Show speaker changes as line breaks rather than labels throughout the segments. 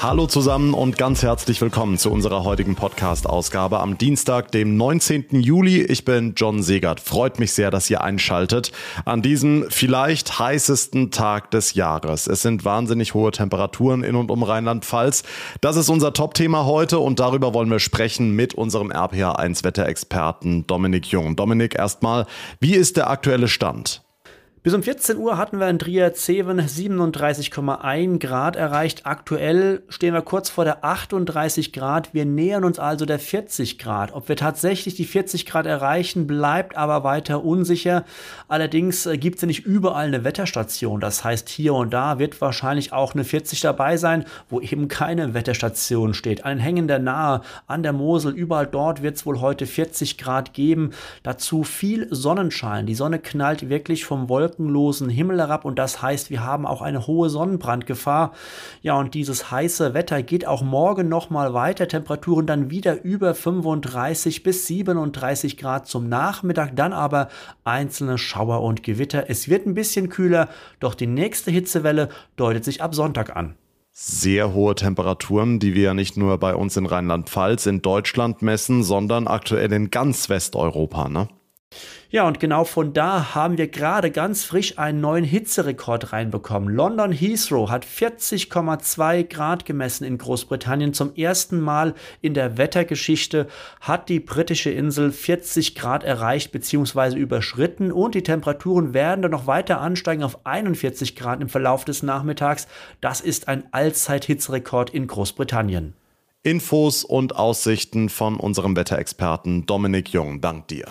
Hallo zusammen und ganz herzlich willkommen zu unserer heutigen Podcast-Ausgabe am Dienstag, dem 19. Juli. Ich bin John Segert. Freut mich sehr, dass ihr einschaltet an diesem vielleicht heißesten Tag des Jahres. Es sind wahnsinnig hohe Temperaturen in und um Rheinland-Pfalz. Das ist unser Top-Thema heute und darüber wollen wir sprechen mit unserem RPA1-Wetterexperten Dominik Jung. Dominik, erstmal, wie ist der aktuelle Stand?
Bis um 14 Uhr hatten wir in Trier-Zeven 37,1 Grad erreicht. Aktuell stehen wir kurz vor der 38 Grad. Wir nähern uns also der 40 Grad. Ob wir tatsächlich die 40 Grad erreichen, bleibt aber weiter unsicher. Allerdings äh, gibt es ja nicht überall eine Wetterstation. Das heißt, hier und da wird wahrscheinlich auch eine 40 dabei sein, wo eben keine Wetterstation steht. An den Hängen der Nahe, an der Mosel, überall dort wird es wohl heute 40 Grad geben. Dazu viel Sonnenschein. Die Sonne knallt wirklich vom Wolken wolkenlosen Himmel herab und das heißt, wir haben auch eine hohe Sonnenbrandgefahr. Ja, und dieses heiße Wetter geht auch morgen nochmal weiter. Temperaturen dann wieder über 35 bis 37 Grad zum Nachmittag, dann aber einzelne Schauer und Gewitter. Es wird ein bisschen kühler, doch die nächste Hitzewelle deutet sich ab Sonntag an
sehr hohe Temperaturen, die wir ja nicht nur bei uns in Rheinland-Pfalz, in Deutschland messen, sondern aktuell in ganz Westeuropa. Ne?
Ja, und genau von da haben wir gerade ganz frisch einen neuen Hitzerekord reinbekommen. London Heathrow hat 40,2 Grad gemessen in Großbritannien. Zum ersten Mal in der Wettergeschichte hat die britische Insel 40 Grad erreicht bzw. überschritten und die Temperaturen werden dann noch weiter ansteigen auf 41 Grad im Verlauf des Nachmittags. Das ist ein Allzeithitzerekord in Großbritannien.
Infos und Aussichten von unserem Wetterexperten Dominik Jung. Dank dir.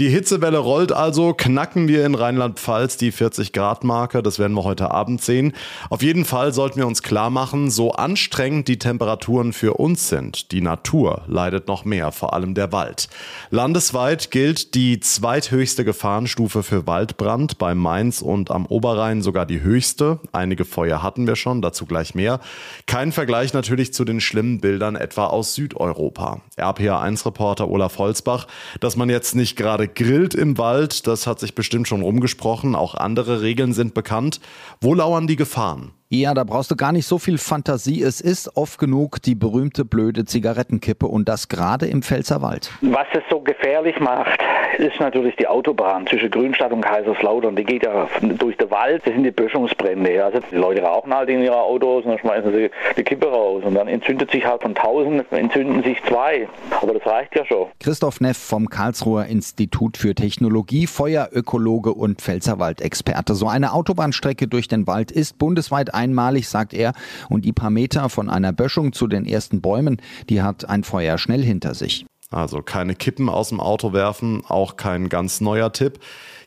Die Hitzewelle rollt also, knacken wir in Rheinland-Pfalz die 40-Grad-Marke, das werden wir heute Abend sehen. Auf jeden Fall sollten wir uns klar machen, so anstrengend die Temperaturen für uns sind, die Natur leidet noch mehr, vor allem der Wald. Landesweit gilt die zweithöchste Gefahrenstufe für Waldbrand, bei Mainz und am Oberrhein sogar die höchste. Einige Feuer hatten wir schon, dazu gleich mehr. Kein Vergleich natürlich zu den schlimmen Bildern etwa aus Südeuropa. RPA1-Reporter Olaf Holzbach, dass man jetzt nicht gerade grillt im Wald, das hat sich bestimmt schon rumgesprochen. Auch andere Regeln sind bekannt. Wo lauern die Gefahren?
Ja, da brauchst du gar nicht so viel Fantasie. Es ist oft genug die berühmte blöde Zigarettenkippe und das gerade im Pfälzerwald.
Was es so gefährlich macht, ist natürlich die Autobahn zwischen Grünstadt und Kaiserslautern. Die geht ja durch den Wald. Das sind die Böschungsbrände. Also die Leute rauchen halt in ihre Autos und dann schmeißen sie die Kippe raus. Und dann entzündet sich halt von 1000, entzünden sich zwei. Aber das reicht ja schon.
Christoph Neff vom Karlsruher Institut für Technologie, Feuerökologe und Pfälzerwaldexperte. So eine Autobahnstrecke durch den Wald ist bundesweit einmalig, sagt er. Und die paar Meter von einer Böschung zu den ersten Bäumen, die hat ein Feuer schnell hinter sich.
Also keine Kippen aus dem Auto werfen, auch kein ganz neuer Tipp.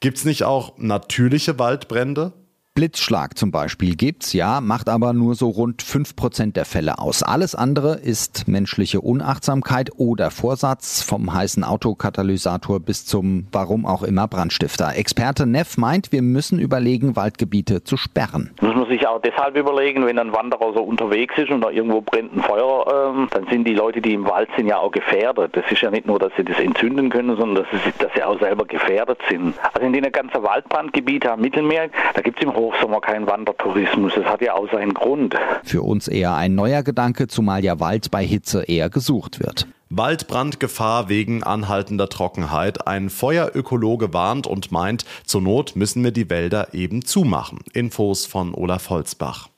Gibt es nicht auch natürliche Waldbrände?
Blitzschlag zum Beispiel gibt's, ja, macht aber nur so rund 5% der Fälle aus. Alles andere ist menschliche Unachtsamkeit oder Vorsatz, vom heißen Autokatalysator bis zum warum auch immer Brandstifter. Experte Neff meint, wir müssen überlegen, Waldgebiete zu sperren.
Muss man sich auch deshalb überlegen, wenn ein Wanderer so unterwegs ist und da irgendwo brennt ein Feuer, ähm, dann sind die Leute, die im Wald sind, ja auch gefährdet. Das ist ja nicht nur, dass sie das entzünden können, sondern dass sie, dass sie auch selber gefährdet sind. Also in den ganzen Waldbrandgebieten am Mittelmeer, da gibt es im Hoch Hochsommer kein Wandertourismus. Das hat ja auch seinen Grund.
Für uns eher ein neuer Gedanke, zumal ja Wald bei Hitze eher gesucht wird.
Waldbrandgefahr wegen anhaltender Trockenheit. Ein Feuerökologe warnt und meint, zur Not müssen wir die Wälder eben zumachen. Infos von Olaf Holzbach.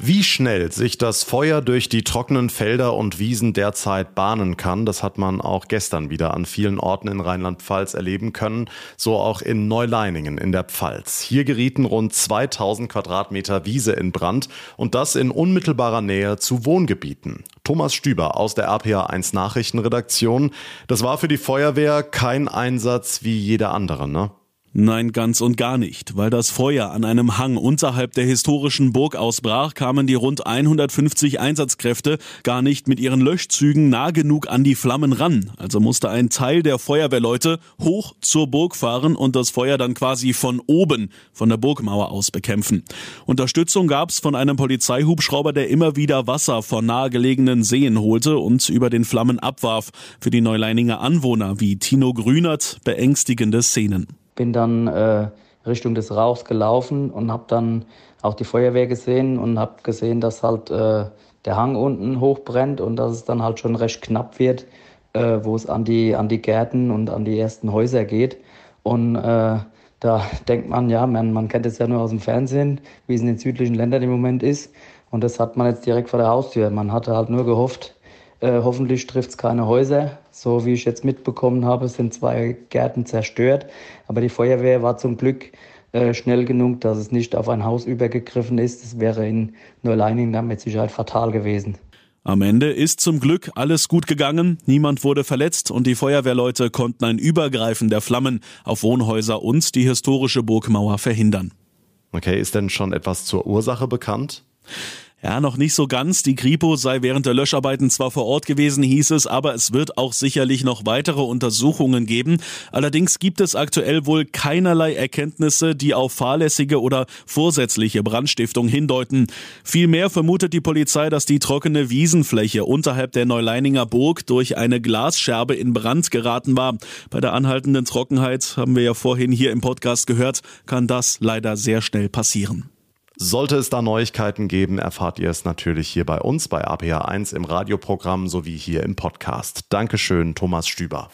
Wie schnell sich das Feuer durch die trockenen Felder und Wiesen derzeit bahnen kann, das hat man auch gestern wieder an vielen Orten in Rheinland-Pfalz erleben können, so auch in Neuleiningen in der Pfalz. Hier gerieten rund 2000 Quadratmeter Wiese in Brand und das in unmittelbarer Nähe zu Wohngebieten. Thomas Stüber aus der RPA 1 Nachrichtenredaktion. Das war für die Feuerwehr kein Einsatz wie jeder andere, ne?
Nein, ganz und gar nicht. Weil das Feuer an einem Hang unterhalb der historischen Burg ausbrach, kamen die rund 150 Einsatzkräfte gar nicht mit ihren Löschzügen nah genug an die Flammen ran. Also musste ein Teil der Feuerwehrleute hoch zur Burg fahren und das Feuer dann quasi von oben, von der Burgmauer aus bekämpfen. Unterstützung gab's von einem Polizeihubschrauber, der immer wieder Wasser von nahegelegenen Seen holte und über den Flammen abwarf. Für die Neuleininger Anwohner wie Tino Grünert beängstigende Szenen
bin dann äh, Richtung des Rauchs gelaufen und habe dann auch die Feuerwehr gesehen und habe gesehen, dass halt äh, der Hang unten hochbrennt und dass es dann halt schon recht knapp wird, äh, wo es an die, an die Gärten und an die ersten Häuser geht. Und äh, da denkt man, ja, man, man kennt es ja nur aus dem Fernsehen, wie es in den südlichen Ländern im Moment ist. Und das hat man jetzt direkt vor der Haustür. Man hatte halt nur gehofft, äh, hoffentlich trifft es keine Häuser. So wie ich jetzt mitbekommen habe, sind zwei Gärten zerstört. Aber die Feuerwehr war zum Glück äh, schnell genug, dass es nicht auf ein Haus übergegriffen ist. Das wäre in Neuleining dann mit Sicherheit fatal gewesen.
Am Ende ist zum Glück alles gut gegangen, niemand wurde verletzt und die Feuerwehrleute konnten ein Übergreifen der Flammen auf Wohnhäuser und die historische Burgmauer verhindern.
Okay, ist denn schon etwas zur Ursache bekannt?
Ja, noch nicht so ganz. Die Kripo sei während der Löscharbeiten zwar vor Ort gewesen, hieß es, aber es wird auch sicherlich noch weitere Untersuchungen geben. Allerdings gibt es aktuell wohl keinerlei Erkenntnisse, die auf fahrlässige oder vorsätzliche Brandstiftung hindeuten. Vielmehr vermutet die Polizei, dass die trockene Wiesenfläche unterhalb der Neuleininger Burg durch eine Glasscherbe in Brand geraten war. Bei der anhaltenden Trockenheit, haben wir ja vorhin hier im Podcast gehört, kann das leider sehr schnell passieren.
Sollte es da Neuigkeiten geben, erfahrt ihr es natürlich hier bei uns bei APA1 im Radioprogramm sowie hier im Podcast. Dankeschön, Thomas Stüber.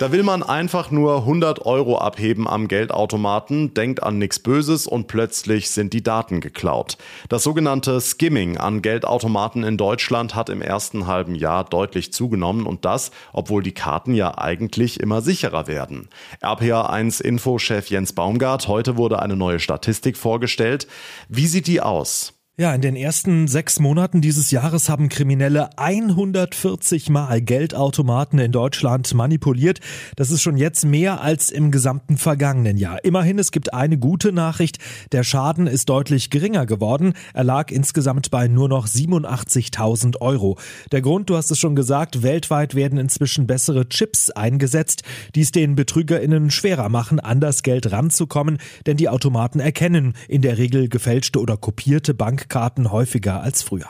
Da will man einfach nur 100 Euro abheben am Geldautomaten, denkt an nichts Böses und plötzlich sind die Daten geklaut. Das sogenannte Skimming an Geldautomaten in Deutschland hat im ersten halben Jahr deutlich zugenommen und das, obwohl die Karten ja eigentlich immer sicherer werden. RPA1 Info-Chef Jens Baumgart, heute wurde eine neue Statistik vorgestellt. Wie sieht die aus?
Ja, in den ersten sechs Monaten dieses Jahres haben Kriminelle 140 Mal Geldautomaten in Deutschland manipuliert. Das ist schon jetzt mehr als im gesamten vergangenen Jahr. Immerhin, es gibt eine gute Nachricht. Der Schaden ist deutlich geringer geworden. Er lag insgesamt bei nur noch 87.000 Euro. Der Grund, du hast es schon gesagt, weltweit werden inzwischen bessere Chips eingesetzt, die es den BetrügerInnen schwerer machen, an das Geld ranzukommen, denn die Automaten erkennen in der Regel gefälschte oder kopierte Bank Karten häufiger als früher.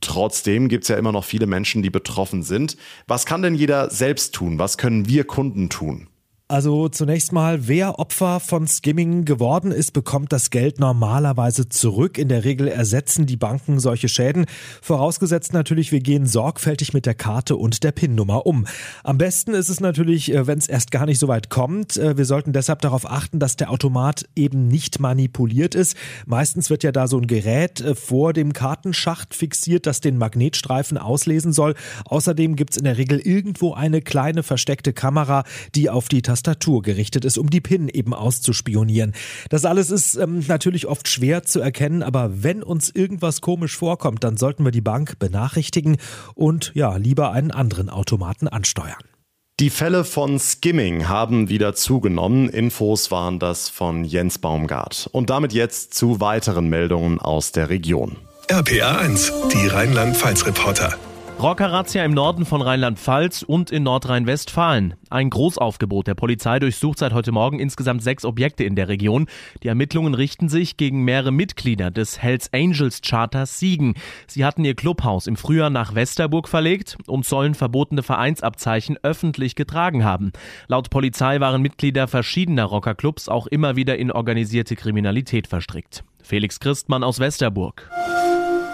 Trotzdem gibt es ja immer noch viele Menschen, die betroffen sind. Was kann denn jeder selbst tun? Was können wir Kunden tun?
Also zunächst mal, wer Opfer von Skimming geworden ist, bekommt das Geld normalerweise zurück. In der Regel ersetzen die Banken solche Schäden. Vorausgesetzt natürlich, wir gehen sorgfältig mit der Karte und der PIN-Nummer um. Am besten ist es natürlich, äh, wenn es erst gar nicht so weit kommt. Äh, wir sollten deshalb darauf achten, dass der Automat eben nicht manipuliert ist. Meistens wird ja da so ein Gerät äh, vor dem Kartenschacht fixiert, das den Magnetstreifen auslesen soll. Außerdem gibt es in der Regel irgendwo eine kleine versteckte Kamera, die auf die Tastatur Tastatur gerichtet ist, um die PIN eben auszuspionieren. Das alles ist ähm, natürlich oft schwer zu erkennen, aber wenn uns irgendwas komisch vorkommt, dann sollten wir die Bank benachrichtigen und ja, lieber einen anderen Automaten ansteuern.
Die Fälle von Skimming haben wieder zugenommen. Infos waren das von Jens Baumgart. Und damit jetzt zu weiteren Meldungen aus der Region.
RPA 1, die Rheinland-Pfalz-Reporter.
Rockerrazzia im Norden von Rheinland-Pfalz und in Nordrhein-Westfalen. Ein Großaufgebot der Polizei durchsucht seit heute Morgen insgesamt sechs Objekte in der Region. Die Ermittlungen richten sich gegen mehrere Mitglieder des Hells Angels Charters Siegen. Sie hatten ihr Clubhaus im Frühjahr nach Westerburg verlegt und sollen verbotene Vereinsabzeichen öffentlich getragen haben. Laut Polizei waren Mitglieder verschiedener Rockerclubs auch immer wieder in organisierte Kriminalität verstrickt. Felix Christmann aus Westerburg.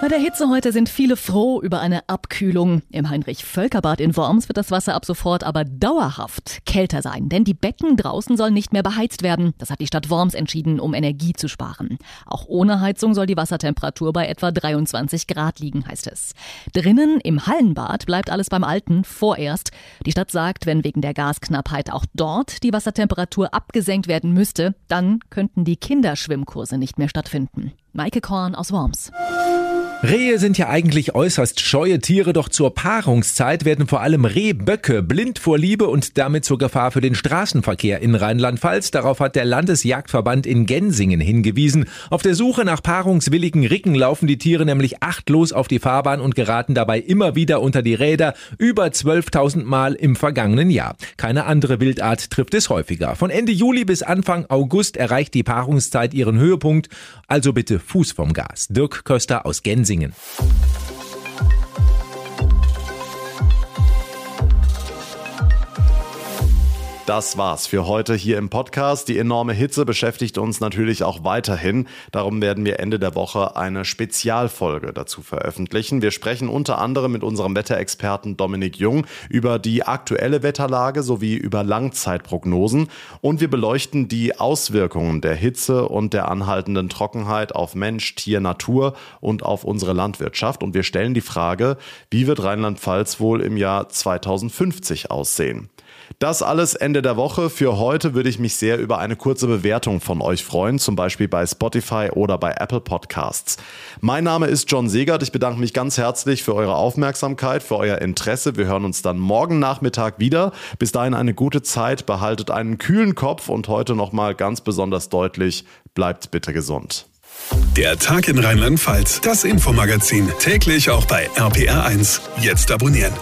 Bei der Hitze heute sind viele froh über eine Abkühlung. Im Heinrich-Völkerbad in Worms wird das Wasser ab sofort aber dauerhaft kälter sein, denn die Becken draußen sollen nicht mehr beheizt werden. Das hat die Stadt Worms entschieden, um Energie zu sparen. Auch ohne Heizung soll die Wassertemperatur bei etwa 23 Grad liegen, heißt es. Drinnen im Hallenbad bleibt alles beim Alten vorerst. Die Stadt sagt, wenn wegen der Gasknappheit auch dort die Wassertemperatur abgesenkt werden müsste, dann könnten die Kinderschwimmkurse nicht mehr stattfinden. Maike Korn aus Worms.
Rehe sind ja eigentlich äußerst scheue Tiere, doch zur Paarungszeit werden vor allem Rehböcke blind vor Liebe und damit zur Gefahr für den Straßenverkehr in Rheinland-Pfalz. Darauf hat der Landesjagdverband in Gensingen hingewiesen. Auf der Suche nach paarungswilligen Ricken laufen die Tiere nämlich achtlos auf die Fahrbahn und geraten dabei immer wieder unter die Räder, über 12.000 Mal im vergangenen Jahr. Keine andere Wildart trifft es häufiger. Von Ende Juli bis Anfang August erreicht die Paarungszeit ihren Höhepunkt, also bitte Fuß vom Gas. Dirk Köster aus Gensingen singen.
Das war's für heute hier im Podcast. Die enorme Hitze beschäftigt uns natürlich auch weiterhin. Darum werden wir Ende der Woche eine Spezialfolge dazu veröffentlichen. Wir sprechen unter anderem mit unserem Wetterexperten Dominik Jung über die aktuelle Wetterlage sowie über Langzeitprognosen und wir beleuchten die Auswirkungen der Hitze und der anhaltenden Trockenheit auf Mensch, Tier, Natur und auf unsere Landwirtschaft. Und wir stellen die Frage, wie wird Rheinland-Pfalz wohl im Jahr 2050 aussehen? Das alles Ende der Woche. Für heute würde ich mich sehr über eine kurze Bewertung von euch freuen, zum Beispiel bei Spotify oder bei Apple Podcasts. Mein Name ist John Segert. Ich bedanke mich ganz herzlich für eure Aufmerksamkeit, für euer Interesse. Wir hören uns dann morgen Nachmittag wieder. Bis dahin eine gute Zeit, behaltet einen kühlen Kopf und heute nochmal ganz besonders deutlich, bleibt bitte gesund.
Der Tag in Rheinland-Pfalz, das Infomagazin, täglich auch bei RPR1. Jetzt abonnieren.